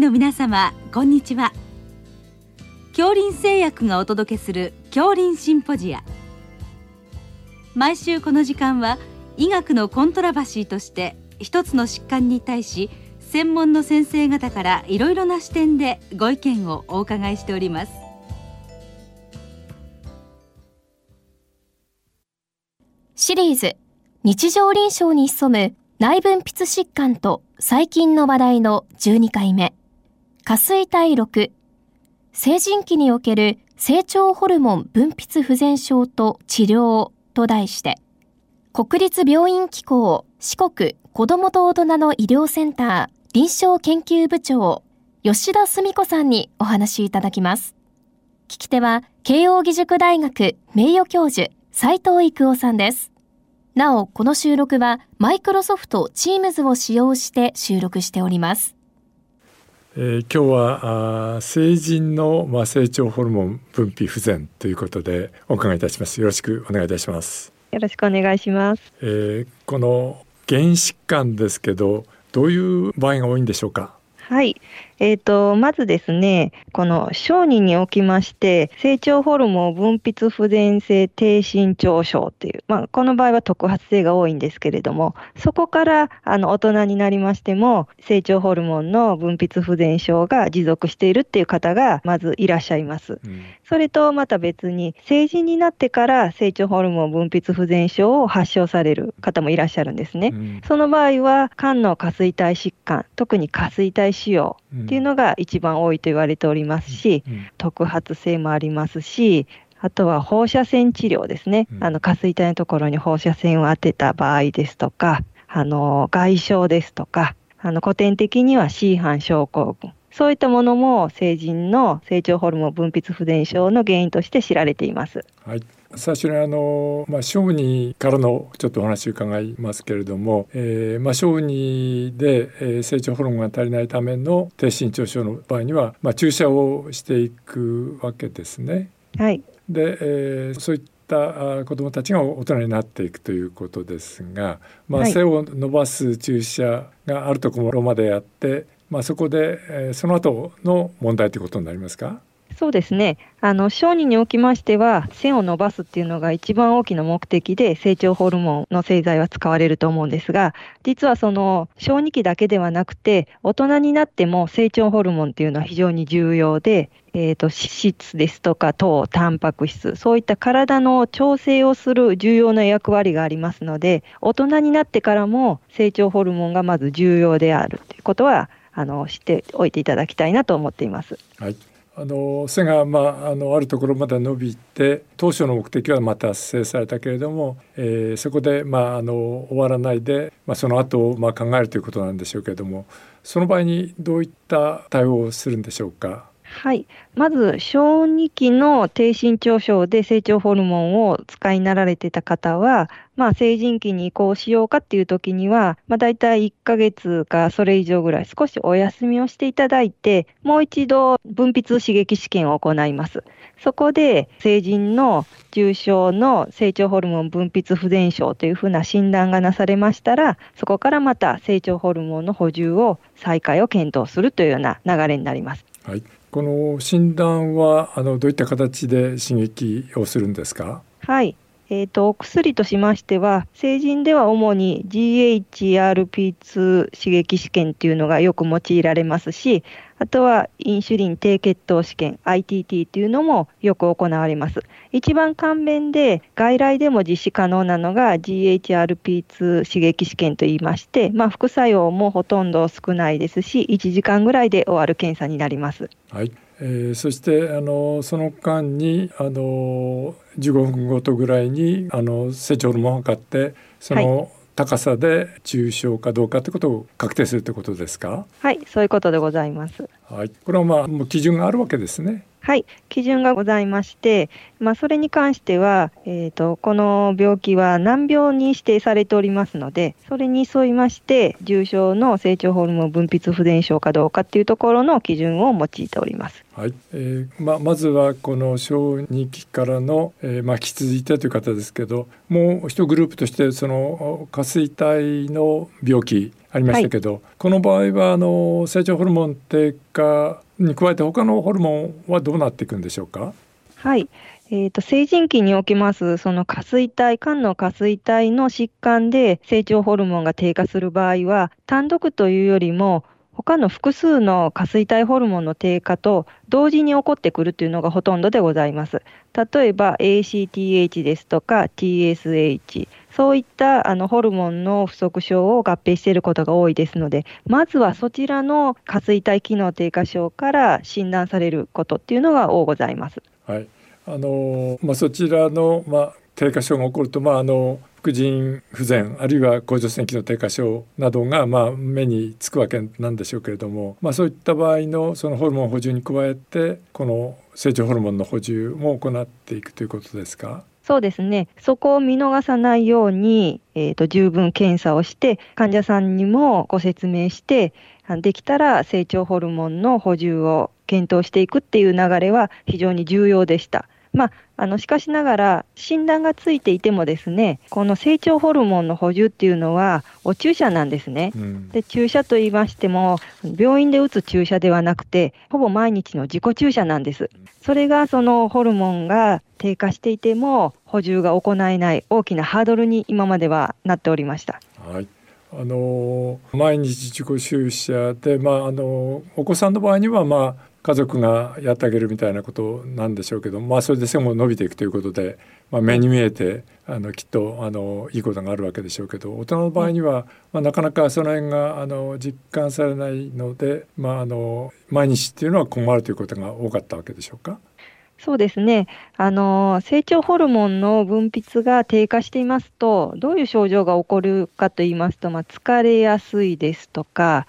の皆様こんにちは。恐林製薬がお届けする恐林シンポジア。毎週この時間は医学のコントラバシーとして一つの疾患に対し専門の先生方からいろいろな視点でご意見をお伺いしております。シリーズ日常臨床に潜む内分泌疾患と細菌の話題の12回目。下垂体6成人期における成長ホルモン分泌不全症と治療と題して国立病院機構四国子どもと大人の医療センター臨床研究部長吉田澄子さんにお話しいただきます。聞き手は慶應義塾大学名誉教授斉藤育夫さんです。なお、この収録はマイクロソフト Teams を使用して収録しております。えー、今日はあ成人の、まあ、成長ホルモン分泌不全ということでお伺いいたします。よろしくお願いいたします。よろしくお願いします。えー、この原疾患ですけど、どういう場合が多いんでしょうか？はい。えーと、まずですね、この小児におきまして、成長ホルモン分泌不全性低身長症っていう、まあ、この場合は特発性が多いんですけれども、そこからあの大人になりましても、成長ホルモンの分泌不全症が持続しているっていう方がまずいらっしゃいます。うん、それとまた別に、成人になってから成長ホルモン分泌不全症を発症される方もいらっしゃるんですね。うん、その場合は、肝の下垂体疾患、特に下垂体腫瘍っていうのが一番多いと言われておりますし、特発性もありますし、あとは放射線治療ですね。あの、下垂体のところに放射線を当てた場合ですとか、あの、外傷ですとか、あの、古典的には C 班症候群。そういったものも成人の成長ホルモン分泌不全症の原因として知られています。はい。最初にあの、まあ、小児からのちょっとお話を伺いますけれども、えーまあ、小児で、えー、成長ホルモンが足りないための低身長症の場合には、まあ、注射をしていくわけですね。はい、で、えー、そういった子どもたちが大人になっていくということですが、まあ、背を伸ばす注射があるところまでやって、まあ、そこで、えー、その後の問題ということになりますか？そうですね。あの、小児におきましては、線を伸ばすっていうのが一番大きな目的で、成長ホルモンの製剤は使われると思うんですが、実はその、小児期だけではなくて、大人になっても成長ホルモンっていうのは非常に重要で、えっ、ー、と、脂質ですとか糖、タンパク質、そういった体の調整をする重要な役割がありますので、大人になってからも成長ホルモンがまず重要であるということは、あの、知っておいていただきたいなと思っています。はい。あの背が、まあ、あのあるところまで伸びて当初の目的はま達成されたけれども、えー、そこで、まあ、あの終わらないで、まあ、その後をまあ考えるということなんでしょうけれどもその場合にどういった対応をするんでしょうか？はい。まず、小児期の低身長症で成長ホルモンを使いになられてた方は、まあ、成人期に移行しようかっていう時には、まあ、大体1ヶ月かそれ以上ぐらい少しお休みをしていただいて、もう一度分泌刺激試験を行います。そこで、成人の重症の成長ホルモン分泌不全症というふうな診断がなされましたら、そこからまた成長ホルモンの補充を再開を検討するというような流れになります。はいこの診断はあのどういった形で刺激をするんですか？はい。えーと、お薬としましては、成人では主に GHRP2 刺激試験というのがよく用いられますし、あとはインシュリン低血糖試験 ITT というのもよく行われます。一番簡便で外来でも実施可能なのが GHRP2 刺激試験といいまして、まあ、副作用もほとんど少ないですし、1時間ぐらいで終わる検査になります。はいえー、そしてあのその間にあの15分ごとぐらいにあの成長ホルモンを測ってその高さで重症かどうかということを確定するということですか？はいそういうことでございます。はい、これはまあもう基準があるわけですね。はい、基準がございまして、まあ、それに関しては、えーと、この病気は難病に指定されておりますので、それに沿いまして、重症の成長ホルモン分泌不全症かどうかっていうところの基準を用いております。はいえーままずはこの小児期からの、えーまき続いてという方ですけどもう一グループとしてその下垂体の病気ありましたけど、はい、この場合はあの成長ホルモン低下に加えて他のホルモンはどうなっていくんでしょうか？はい、えーと、成人期におきますその下垂体肝の下垂体の疾患で成長ホルモンが低下する場合は単独というよりも他の複数の下垂体ホルモンの低下と同時に起こってくるというのがほとんどでございます。例えば ACTH ですとか TSH、そういったあのホルモンの不足症を合併していることが多いですので、まずはそちらの下垂体機能低下症から診断されることっていうのが多ございます。はい、あのまあ、そちらの、まあ、低下症が起こると、まあ、あの副腎不全あるいは甲状腺機能低下症などがまあ目につくわけなんでしょうけれども、まあ、そういった場合のそのホルモン補充に加えてこの成長ホルモンの補充も行っていくということですか？そうですね。そこを見逃さないように、えーと、十分検査をして、患者さんにもご説明して、できたら成長ホルモンの補充を検討していくっていう流れは非常に重要でした。まあ、あのしかしながら診断がついていてもですねこの成長ホルモンの補充っていうのはお注射なんですね、うん、で注射と言いましても病院で打つ注射ではなくてほぼ毎日の自己注射なんです。それがそのホルモンが低下していても補充が行えない大きなハードルに今まではなっておりました。はい。あの毎日自己注射で、まあ、あのお子さんの場合には、まあ、家族がやってあげるみたいなことなんでしょうけど、まあ、それで背も伸びていくということで、まあ、目に見えてあのきっとあのいいことがあるわけでしょうけど大人の場合には、まあ、なかなかその辺があの実感されないので、まあ、あの毎日っていうのは困るということが多かったわけでしょうか？そうですね。あの、成長ホルモンの分泌が低下していますと、どういう症状が起こるかと言いますと、まあ、疲れやすいですとか、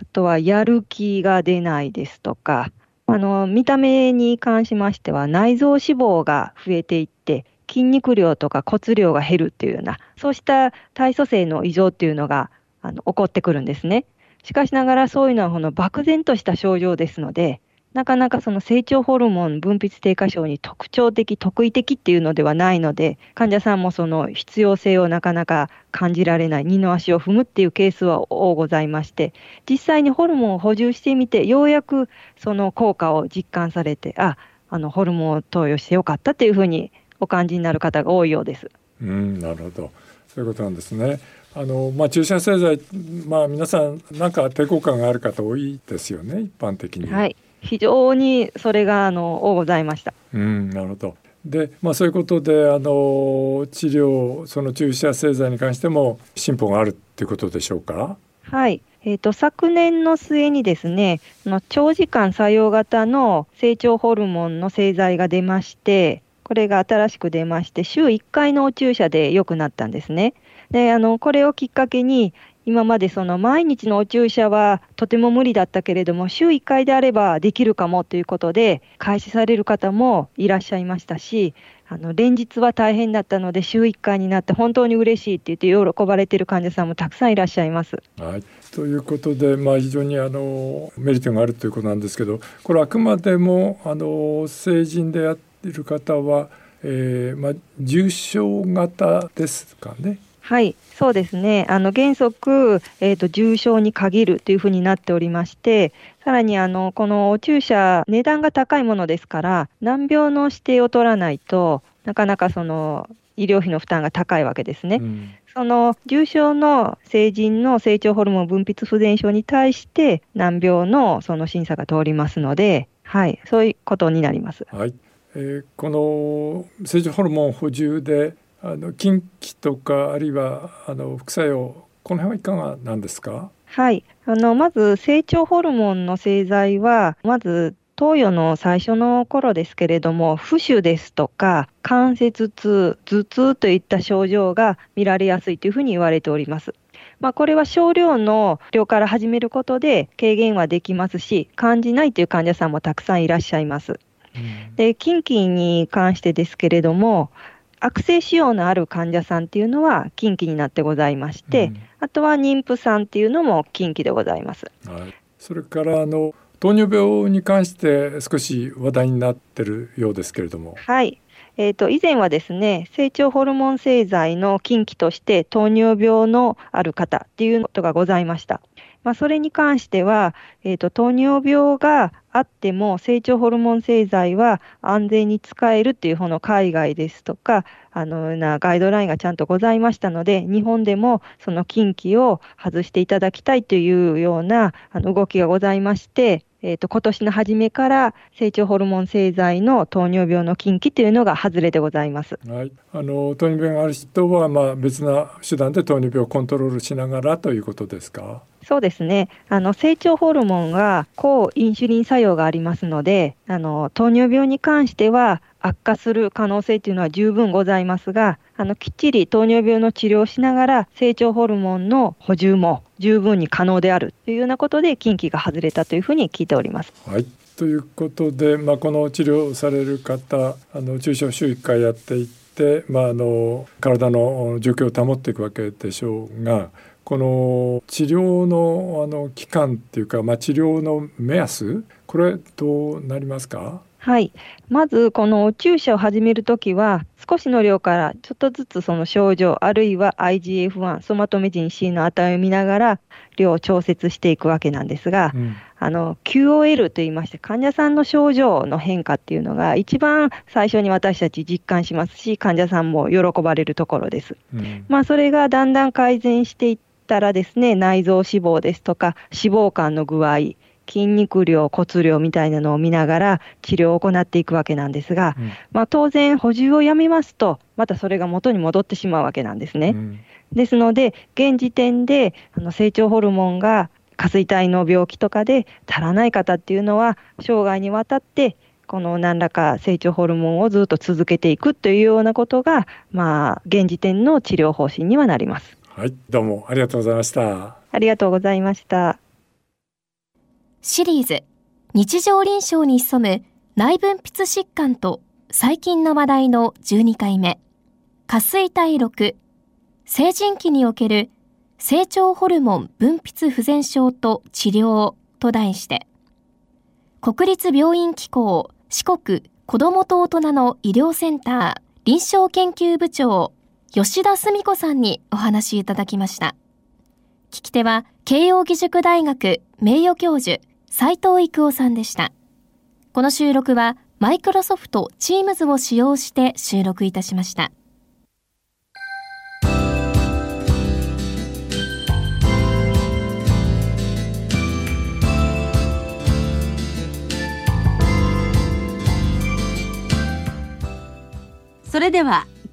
あとはやる気が出ないですとか、あの、見た目に関しましては内臓脂肪が増えていって、筋肉量とか骨量が減るっていうような、そうした体組成の異常っていうのがあの起こってくるんですね。しかしながらそういうのはこの漠然とした症状ですので、なかなかその成長ホルモン分泌低下症に特徴的、特異的っていうのではないので、患者さんもその必要性をなかなか感じられない、二の足を踏むっていうケースは多ございまして、実際にホルモンを補充してみて、ようやくその効果を実感されて、あ、あのホルモンを投与してよかったっていうふうにお感じになる方が多いようです。うん、なるほど。そういうことなんですね。あのまあ注射製剤、まあ皆さんなんか抵抗感がある方多いですよね、一般的に。はい。非常にそれがあの多ございました。うん、なるほど。で、まあそういうことであの治療その注射製剤に関しても進歩があるっていうことでしょうか？はい。えーと、昨年の末にですね、の長時間作用型の成長ホルモンの製剤が出まして、これが新しく出まして、週1回のお注射で良くなったんですね。で、あの、これをきっかけに、今までその毎日のお注射はとても無理だったけれども、週1回であればできるかもということで、開始される方もいらっしゃいましたし、あの連日は大変だったので、週1回になって本当に嬉しいって言って、喜ばれてる患者さんもたくさんいらっしゃいます。はい、ということで、まあ、非常にあのメリットがあるということなんですけど、これ、あくまでもあの成人でやっている方は、えーまあ、重症型ですかね。はい、そうですね。あの原則、えーと、重症に限るというふうになっておりまして、さらにあのこのお注射、値段が高いものですから、難病の指定を取らないとなかなかその医療費の負担が高いわけですね。うん、その重症の成人の成長ホルモン分泌不全症に対して難病のその審査が通りますので、はい、そういうことになります。はいえー、この成長ホルモン補充であの近畿とかあるいはあの副作用この辺はいかがなんですか？はいあのまず成長ホルモンの製剤はまず投与の最初の頃ですけれども、浮腫ですとか、関節痛、頭痛といった症状が見られやすいというふうに言われております。まあ、これは少量の量から始めることで軽減はできますし、感じないという患者さんもたくさんいらっしゃいます。で、近畿に関してですけれども、悪性腫瘍のある患者さんっていうのは近畿になってございまして、うん、あとは妊婦さんっていうのも近畿でございます。はい、それからあの糖尿病に関して少し話題になってるようですけれども。はい。えっ、と、以前はですね、成長ホルモン製剤の禁忌として糖尿病のある方っていうことがございました。まあ、それに関しては、えっ、と、糖尿病があっても成長ホルモン製剤は安全に使えるっていう方の海外ですとか、あのなガイドラインがちゃんとございましたので、日本でもその禁忌を外していただきたいというようなあの動きがございまして、えっ、ー、と、今年の初めから成長ホルモン製剤の糖尿病の禁忌というのが外れでございます。はい。あの、糖尿病がある人は、まあ、別な手段で糖尿病をコントロールしながらということですか？そうですね。あの、成長ホルモンが抗インシュリン作用がありますので、あの、糖尿病に関しては悪化する可能性というのは十分ございますが、あの、きっちり糖尿病の治療をしながら成長ホルモンの補充も十分に可能であるというようなことで禁忌が外れたというふうに聞いております。はい。ということで、まあ、この治療される方、あの注射週1回やっていって、まあ、あの体の状況を保っていくわけでしょうが、この治療のあの期間っていうか、まあ、治療の目安これどうなりますか？はい。まず、この注射を始めるときは、少しの量からちょっとずつその症状、あるいは IGF-1、ソマトメジン C の値を見ながら、量を調節していくわけなんですが、うん、あの、QOL といいまして、患者さんの症状の変化っていうのが、一番最初に私たち実感しますし、患者さんも喜ばれるところです。うん、まあ、それがだんだん改善していったらですね、内臓脂肪ですとか、脂肪肝の具合、筋肉量、骨量みたいなのを見ながら治療を行っていくわけなんですが、うん、まあ、当然補充をやめますと、またそれが元に戻ってしまうわけなんですね。うん、ですので、現時点であの成長ホルモンが下垂体の病気とかで足らない方っていうのは、生涯にわたってこの何らか成長ホルモンをずっと続けていくというようなことが、まあ、現時点の治療方針にはなります。はい、どうもありがとうございました。ありがとうございました。シリーズ日常臨床に潜む内分泌疾患と最近の話題の12回目下垂体6成人期における成長ホルモン分泌不全症と治療と題して国立病院機構四国子どもと大人の医療センター臨床研究部長吉田澄子さんにお話いただきました聞き手は慶應義塾大学名誉教授斉藤育夫さんでした。この収録はマイクロソフト Teams を使用して収録いたしました。それでは